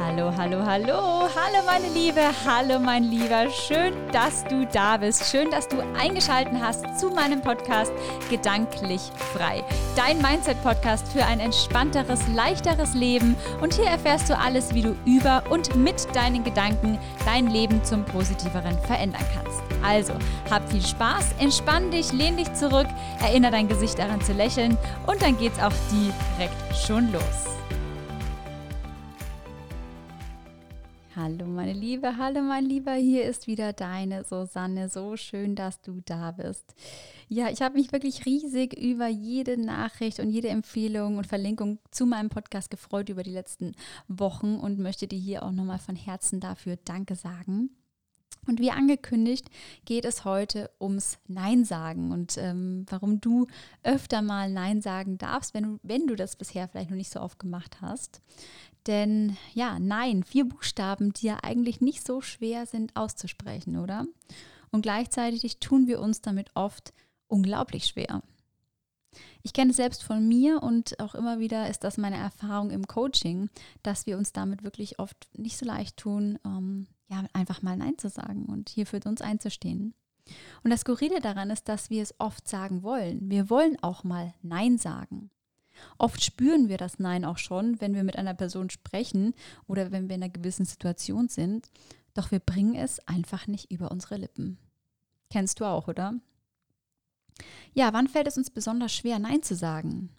Hallo, hallo, hallo, hallo meine Liebe, hallo mein Lieber, schön, dass du da bist, schön, dass du eingeschalten hast zu meinem Podcast Gedanklich frei, dein Mindset-Podcast für ein entspannteres, leichteres Leben. Und hier erfährst du alles, wie du über und mit deinen Gedanken dein Leben zum Positiveren verändern kannst. Also, hab viel Spaß, entspann dich, lehn dich zurück, erinnere dein Gesicht daran zu lächeln und dann geht's auch direkt schon los. Hallo meine Liebe, hallo mein Lieber, hier ist wieder deine Susanne. So schön, dass du da bist. Ja, ich habe mich wirklich riesig über jede Nachricht und jede Empfehlung und Verlinkung zu meinem Podcast gefreut über die letzten Wochen und möchte dir hier auch nochmal von Herzen dafür Danke sagen. Und wie angekündigt geht es heute ums Nein sagen und ähm, warum du öfter mal Nein sagen darfst, wenn du, wenn du das bisher vielleicht noch nicht so oft gemacht hast. Denn ja, nein, vier Buchstaben, die ja eigentlich nicht so schwer sind auszusprechen, oder? Und gleichzeitig tun wir uns damit oft unglaublich schwer. Ich kenne es selbst von mir und auch immer wieder ist das meine Erfahrung im Coaching, dass wir uns damit wirklich oft nicht so leicht tun, ähm, ja, einfach mal Nein zu sagen und hier für uns einzustehen. Und das Skurrile daran ist, dass wir es oft sagen wollen. Wir wollen auch mal Nein sagen. Oft spüren wir das Nein auch schon, wenn wir mit einer Person sprechen oder wenn wir in einer gewissen Situation sind, doch wir bringen es einfach nicht über unsere Lippen. Kennst du auch, oder? Ja, wann fällt es uns besonders schwer, Nein zu sagen?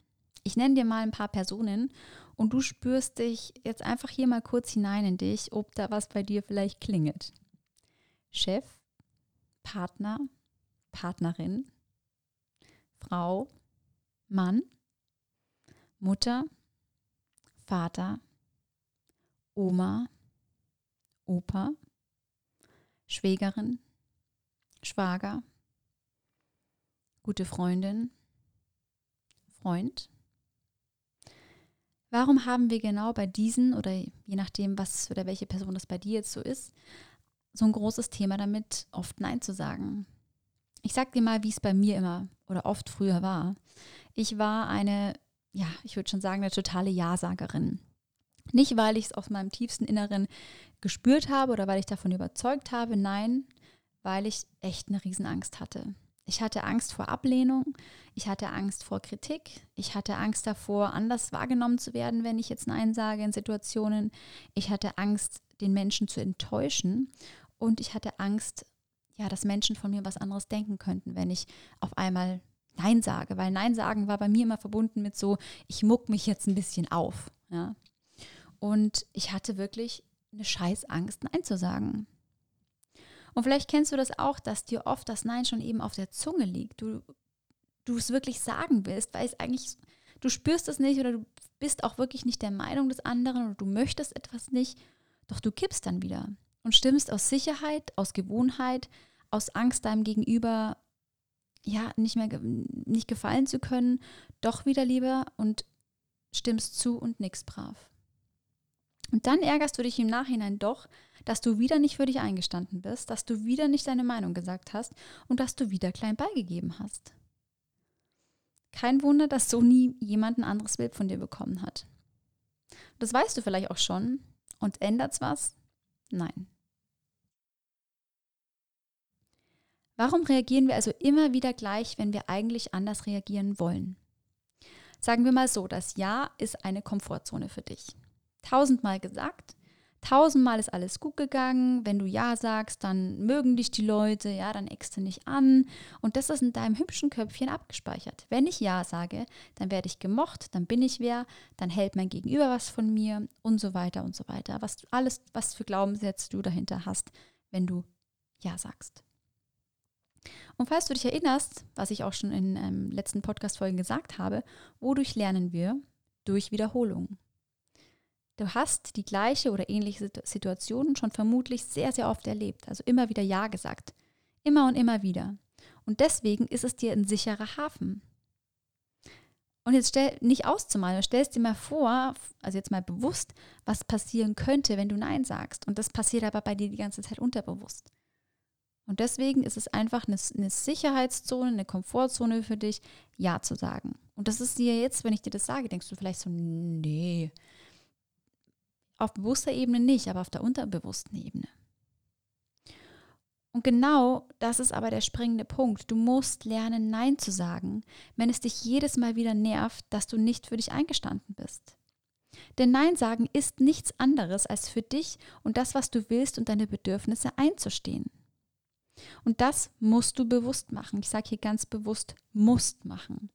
Ich nenne dir mal ein paar Personen und du spürst dich jetzt einfach hier mal kurz hinein in dich, ob da was bei dir vielleicht klingelt. Chef, Partner, Partnerin, Frau, Mann, Mutter, Vater, Oma, Opa, Schwägerin, Schwager, gute Freundin, Freund. Warum haben wir genau bei diesen oder je nachdem, was oder welche Person das bei dir jetzt so ist, so ein großes Thema damit, oft Nein zu sagen? Ich sag dir mal, wie es bei mir immer oder oft früher war. Ich war eine ja, ich würde schon sagen, eine totale Ja-Sagerin. Nicht, weil ich es aus meinem tiefsten Inneren gespürt habe oder weil ich davon überzeugt habe, nein, weil ich echt eine Riesenangst hatte. Ich hatte Angst vor Ablehnung, ich hatte Angst vor Kritik, ich hatte Angst davor, anders wahrgenommen zu werden, wenn ich jetzt Nein sage in Situationen. Ich hatte Angst, den Menschen zu enttäuschen und ich hatte Angst, ja, dass Menschen von mir was anderes denken könnten, wenn ich auf einmal Nein sage, weil Nein sagen war bei mir immer verbunden mit so, ich muck mich jetzt ein bisschen auf. Ja? Und ich hatte wirklich eine Scheißangst, Nein zu sagen. Und vielleicht kennst du das auch, dass dir oft das Nein schon eben auf der Zunge liegt. Du, du es wirklich sagen willst, weil es eigentlich, du spürst es nicht oder du bist auch wirklich nicht der Meinung des anderen oder du möchtest etwas nicht, doch du kippst dann wieder und stimmst aus Sicherheit, aus Gewohnheit, aus Angst deinem Gegenüber ja, nicht mehr nicht gefallen zu können, doch wieder lieber und stimmst zu und nix brav. Und dann ärgerst du dich im Nachhinein doch, dass du wieder nicht für dich eingestanden bist, dass du wieder nicht deine Meinung gesagt hast und dass du wieder klein beigegeben hast. Kein Wunder, dass so nie jemand ein anderes Bild von dir bekommen hat. Das weißt du vielleicht auch schon. Und ändert's was? Nein. Warum reagieren wir also immer wieder gleich, wenn wir eigentlich anders reagieren wollen? Sagen wir mal so, das Ja ist eine Komfortzone für dich. Tausendmal gesagt, tausendmal ist alles gut gegangen. Wenn du Ja sagst, dann mögen dich die Leute, ja, dann eckst du nicht an. Und das ist in deinem hübschen Köpfchen abgespeichert. Wenn ich Ja sage, dann werde ich gemocht, dann bin ich wer, dann hält mein Gegenüber was von mir und so weiter und so weiter. Was alles, was für Glaubenssätze du dahinter hast, wenn du Ja sagst. Und falls du dich erinnerst, was ich auch schon in ähm, letzten Podcast-Folgen gesagt habe, wodurch lernen wir? Durch Wiederholung. Du hast die gleiche oder ähnliche Situation schon vermutlich sehr, sehr oft erlebt. Also immer wieder Ja gesagt. Immer und immer wieder. Und deswegen ist es dir ein sicherer Hafen. Und jetzt stell nicht auszumalen, stellst dir mal vor, also jetzt mal bewusst, was passieren könnte, wenn du Nein sagst. Und das passiert aber bei dir die ganze Zeit unterbewusst. Und deswegen ist es einfach eine, eine, Sicherheitszone, eine Komfortzone für dich, Ja zu sagen. Und das ist dir jetzt, wenn ich dir das sage, denkst du vielleicht so, nee, auf bewusster Ebene nicht, aber auf der unterbewussten Ebene. Und genau das ist aber der springende Punkt. Du musst lernen, Nein zu sagen, wenn es dich jedes Mal wieder nervt, dass du nicht für dich eingestanden bist. Denn Nein sagen ist nichts anderes, als für dich und das, was du willst und deine Bedürfnisse einzustehen. Und das musst du bewusst machen. Ich sage hier ganz bewusst, musst machen.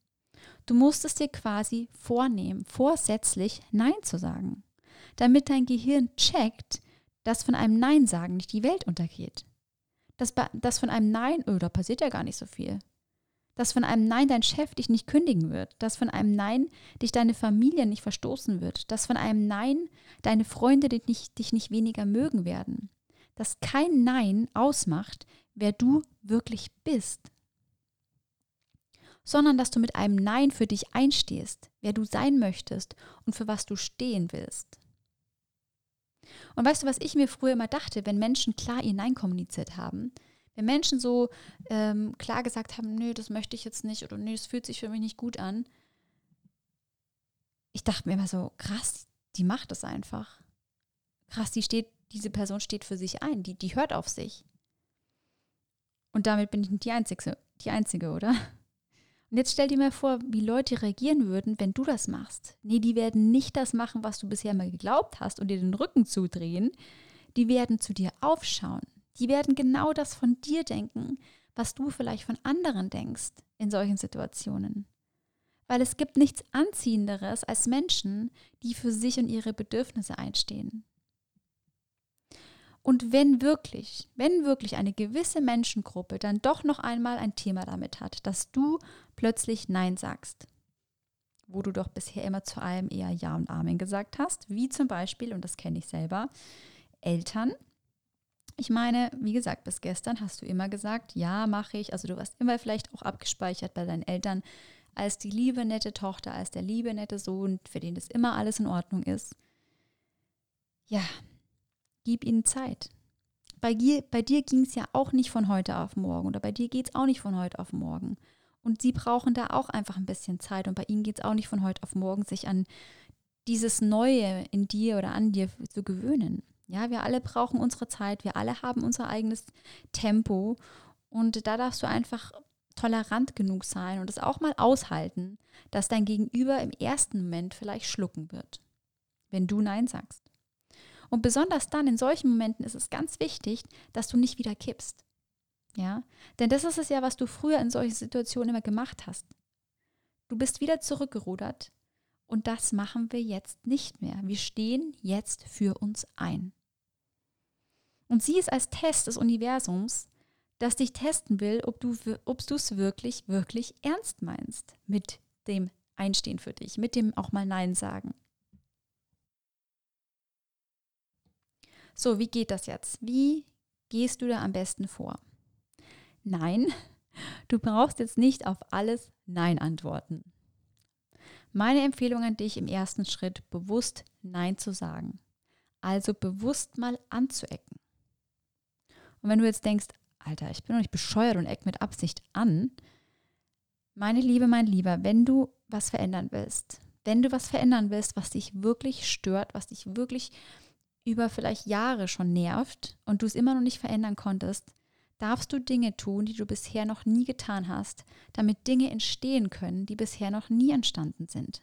Du musst es dir quasi vornehmen, vorsätzlich Nein zu sagen, damit dein Gehirn checkt, dass von einem Nein sagen nicht die Welt untergeht. Dass, dass von einem Nein, oh, da passiert ja gar nicht so viel. Dass von einem Nein dein Chef dich nicht kündigen wird. Dass von einem Nein dich deine Familie nicht verstoßen wird. Dass von einem Nein deine Freunde dich nicht, dich nicht weniger mögen werden. Dass kein Nein ausmacht, wer du wirklich bist. Sondern dass du mit einem Nein für dich einstehst, wer du sein möchtest und für was du stehen willst. Und weißt du, was ich mir früher immer dachte, wenn Menschen klar ihr Nein kommuniziert haben? Wenn Menschen so ähm, klar gesagt haben, nö, das möchte ich jetzt nicht oder nö, das fühlt sich für mich nicht gut an. Ich dachte mir immer so, krass, die macht das einfach. Krass, die steht, diese Person steht für sich ein, die, die hört auf sich. Und damit bin ich nicht die Einzige, die Einzige, oder? Und jetzt stell dir mal vor, wie Leute reagieren würden, wenn du das machst. Nee, die werden nicht das machen, was du bisher mal geglaubt hast und dir den Rücken zudrehen. Die werden zu dir aufschauen. Die werden genau das von dir denken, was du vielleicht von anderen denkst in solchen Situationen. Weil es gibt nichts Anziehenderes als Menschen, die für sich und ihre Bedürfnisse einstehen. Und wenn wirklich, wenn wirklich eine gewisse Menschengruppe dann doch noch einmal ein Thema damit hat, dass du plötzlich Nein sagst, wo du doch bisher immer zu allem eher Ja und Amen gesagt hast, wie zum Beispiel, und das kenne ich selber, Eltern. Ich meine, wie gesagt, bis gestern hast du immer gesagt, ja, mache ich. Also du warst immer vielleicht auch abgespeichert bei deinen Eltern als die liebe, nette Tochter, als der liebe, nette Sohn, für den das immer alles in Ordnung ist. Ja, Gib ihnen Zeit. Bei dir, bei dir ging es ja auch nicht von heute auf morgen oder bei dir geht es auch nicht von heute auf morgen. Und sie brauchen da auch einfach ein bisschen Zeit und bei ihnen geht es auch nicht von heute auf morgen, sich an dieses Neue in dir oder an dir zu gewöhnen. Ja, wir alle brauchen unsere Zeit, wir alle haben unser eigenes Tempo und da darfst du einfach tolerant genug sein und es auch mal aushalten, dass dein Gegenüber im ersten Moment vielleicht schlucken wird, wenn du Nein sagst. Und besonders dann in solchen Momenten ist es ganz wichtig, dass du nicht wieder kippst. Ja, denn das ist es ja, was du früher in solchen Situationen immer gemacht hast. Du bist wieder zurückgerudert und das machen wir jetzt nicht mehr. Wir stehen jetzt für uns ein. Und sieh es als Test des Universums, das dich testen will, ob du es wirklich, wirklich ernst meinst mit dem Einstehen für dich, mit dem auch mal Nein sagen. So, wie geht das jetzt? Wie gehst du da am besten vor? Nein, du brauchst jetzt nicht auf alles Nein antworten. Meine Empfehlung an dich im ersten Schritt, bewusst Nein zu sagen. Also bewusst mal anzuecken. Und wenn du jetzt denkst, Alter, ich bin doch nicht bescheuert und eck mit Absicht an, meine Liebe, mein Lieber, wenn du was verändern willst, wenn du was verändern willst, was dich wirklich stört, was dich wirklich über vielleicht Jahre schon nervt und du es immer noch nicht verändern konntest, darfst du Dinge tun, die du bisher noch nie getan hast, damit Dinge entstehen können, die bisher noch nie entstanden sind.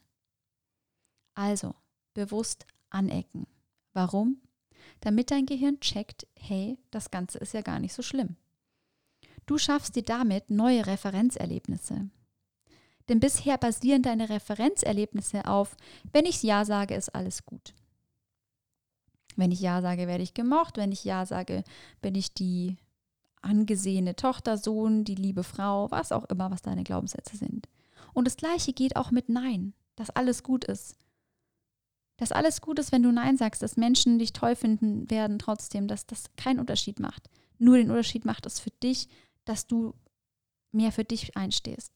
Also, bewusst anecken. Warum? Damit dein Gehirn checkt, hey, das Ganze ist ja gar nicht so schlimm. Du schaffst dir damit neue Referenzerlebnisse. Denn bisher basieren deine Referenzerlebnisse auf, wenn ich Ja sage, ist alles gut. Wenn ich Ja sage, werde ich gemocht. Wenn ich Ja sage, bin ich die angesehene Tochter, Sohn, die liebe Frau, was auch immer, was deine Glaubenssätze sind. Und das Gleiche geht auch mit Nein, dass alles gut ist. Dass alles gut ist, wenn du Nein sagst, dass Menschen dich toll finden werden trotzdem, dass das keinen Unterschied macht. Nur den Unterschied macht es für dich, dass du mehr für dich einstehst.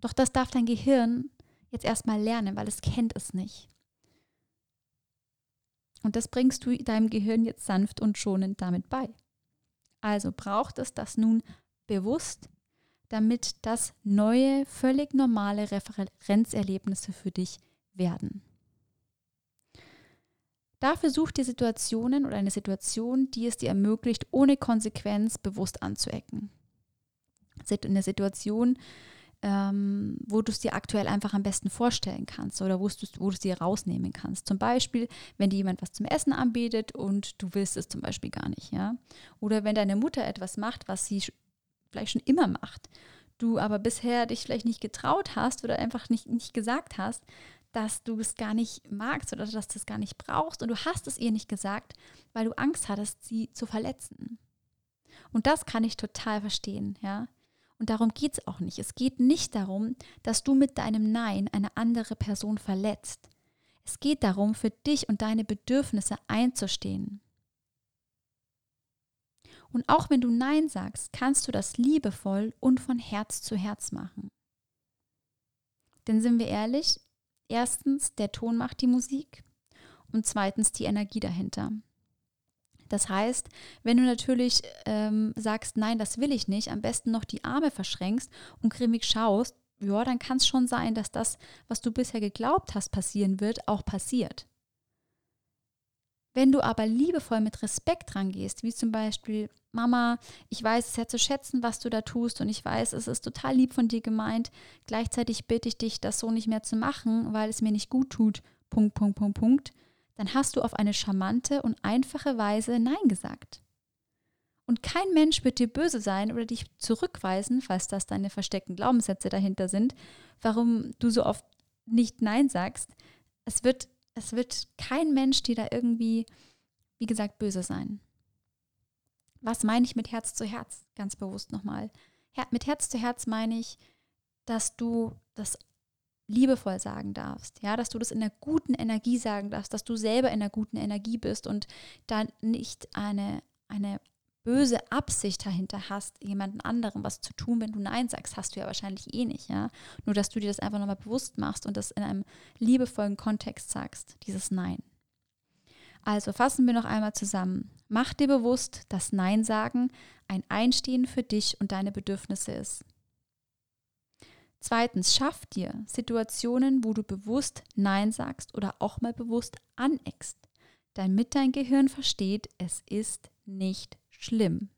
Doch das darf dein Gehirn jetzt erstmal lernen, weil es kennt es nicht. Und das bringst du deinem Gehirn jetzt sanft und schonend damit bei. Also braucht es das nun bewusst, damit das neue, völlig normale Referenzerlebnisse für dich werden. Dafür such dir Situationen oder eine Situation, die es dir ermöglicht, ohne Konsequenz bewusst anzuecken. Eine Situation, ähm, wo du es dir aktuell einfach am besten vorstellen kannst oder wo du es dir rausnehmen kannst. Zum Beispiel, wenn dir jemand was zum Essen anbietet und du willst es zum Beispiel gar nicht, ja. Oder wenn deine Mutter etwas macht, was sie vielleicht schon immer macht, du aber bisher dich vielleicht nicht getraut hast oder einfach nicht, nicht gesagt hast, dass du es gar nicht magst oder dass du es gar nicht brauchst und du hast es ihr nicht gesagt, weil du Angst hattest, sie zu verletzen. Und das kann ich total verstehen, ja. Und darum geht es auch nicht. Es geht nicht darum, dass du mit deinem Nein eine andere Person verletzt. Es geht darum, für dich und deine Bedürfnisse einzustehen. Und auch wenn du Nein sagst, kannst du das liebevoll und von Herz zu Herz machen. Denn sind wir ehrlich, erstens, der Ton macht die Musik und zweitens die Energie dahinter. Das heißt, wenn du natürlich ähm, sagst, nein, das will ich nicht, am besten noch die Arme verschränkst und grimmig schaust, ja, dann kann es schon sein, dass das, was du bisher geglaubt hast, passieren wird, auch passiert. Wenn du aber liebevoll mit Respekt rangehst, wie zum Beispiel, Mama, ich weiß es ja zu schätzen, was du da tust und ich weiß, es ist total lieb von dir gemeint, gleichzeitig bitte ich dich, das so nicht mehr zu machen, weil es mir nicht gut tut, Punkt, Punkt, Punkt, Punkt, dann hast du auf eine charmante und einfache Weise Nein gesagt. Und kein Mensch wird dir böse sein oder dich zurückweisen, falls das deine versteckten Glaubenssätze dahinter sind, warum du so oft nicht Nein sagst. Es wird, es wird kein Mensch dir da irgendwie, wie gesagt, böse sein. Was meine ich mit Herz zu Herz? Ganz bewusst nochmal. Her mit Herz zu Herz meine ich, dass du das liebevoll sagen darfst, ja, dass du das in einer guten Energie sagen darfst, dass du selber in einer guten Energie bist und da nicht eine, eine böse Absicht dahinter hast, jemanden anderem was zu tun, wenn du Nein sagst, hast du ja wahrscheinlich eh nicht, ja. Nur, dass du dir das einfach nochmal bewusst machst und das in einem liebevollen Kontext sagst, dieses Nein. Also fassen wir noch einmal zusammen. Mach dir bewusst, dass Nein sagen ein Einstehen für dich und deine Bedürfnisse ist. Zweitens, schaff dir Situationen, wo du bewusst Nein sagst oder auch mal bewusst aneckst, damit dein Gehirn versteht, es ist nicht schlimm.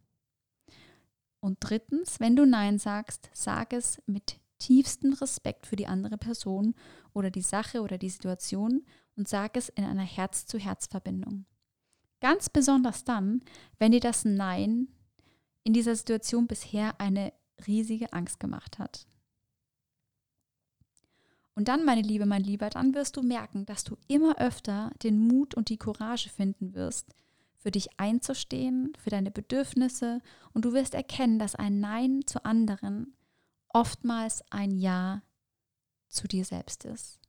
Und drittens, wenn du Nein sagst, sag es mit tiefstem Respekt für die andere Person oder die Sache oder die Situation und sag es in einer Herz-zu-Herz-Verbindung. Ganz besonders dann, wenn dir das Nein in dieser Situation bisher eine riesige Angst gemacht hat. Und dann, meine Liebe, mein Lieber, dann wirst du merken, dass du immer öfter den Mut und die Courage finden wirst, für dich einzustehen, für deine Bedürfnisse und du wirst erkennen, dass ein Nein zu anderen oftmals ein Ja zu dir selbst ist.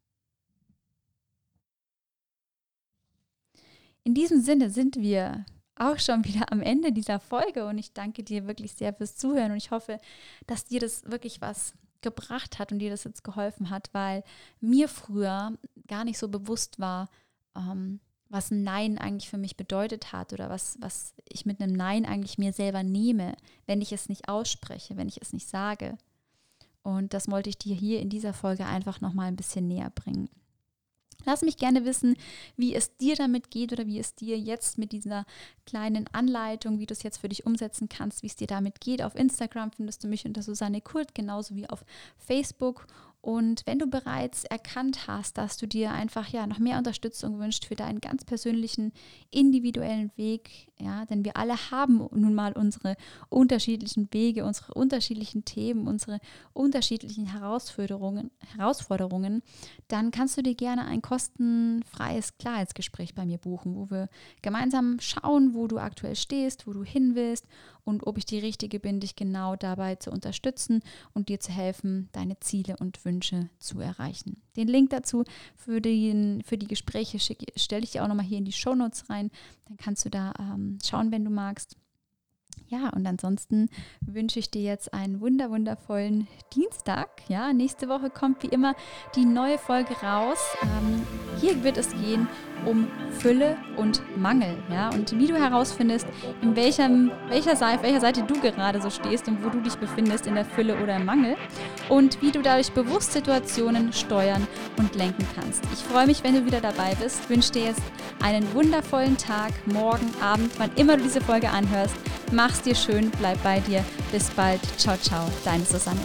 In diesem Sinne sind wir auch schon wieder am Ende dieser Folge und ich danke dir wirklich sehr fürs Zuhören und ich hoffe, dass dir das wirklich was gebracht hat und dir das jetzt geholfen hat, weil mir früher gar nicht so bewusst war, ähm, was ein Nein eigentlich für mich bedeutet hat oder was, was ich mit einem Nein eigentlich mir selber nehme, wenn ich es nicht ausspreche, wenn ich es nicht sage. Und das wollte ich dir hier in dieser Folge einfach nochmal ein bisschen näher bringen. Lass mich gerne wissen, wie es dir damit geht oder wie es dir jetzt mit dieser kleinen Anleitung, wie du es jetzt für dich umsetzen kannst, wie es dir damit geht. Auf Instagram findest du mich unter Susanne Kurt, genauso wie auf Facebook. Und wenn du bereits erkannt hast, dass du dir einfach ja noch mehr Unterstützung wünschst für deinen ganz persönlichen individuellen Weg, ja, denn wir alle haben nun mal unsere unterschiedlichen Wege, unsere unterschiedlichen Themen, unsere unterschiedlichen Herausforderungen, Herausforderungen, dann kannst du dir gerne ein kostenfreies Klarheitsgespräch bei mir buchen, wo wir gemeinsam schauen, wo du aktuell stehst, wo du hin willst und ob ich die Richtige bin, dich genau dabei zu unterstützen und dir zu helfen, deine Ziele und Wünsche zu erreichen. Den Link dazu für, den, für die Gespräche stelle ich dir auch nochmal hier in die Show Notes rein. Dann kannst du da ähm, schauen, wenn du magst. Ja, und ansonsten wünsche ich dir jetzt einen wunder wundervollen Dienstag. Ja, nächste Woche kommt wie immer die neue Folge raus. Ähm, hier wird es gehen um Fülle und Mangel. Ja, und wie du herausfindest, in welchem, welcher Seite, welcher Seite du gerade so stehst und wo du dich befindest in der Fülle oder im Mangel und wie du dadurch bewusst Situationen steuern und lenken kannst. Ich freue mich, wenn du wieder dabei bist. Wünsche dir jetzt einen wundervollen Tag, morgen, Abend, wann immer du diese Folge anhörst. Mach's dir schön, bleib bei dir. Bis bald. Ciao, ciao. Deine Susanne.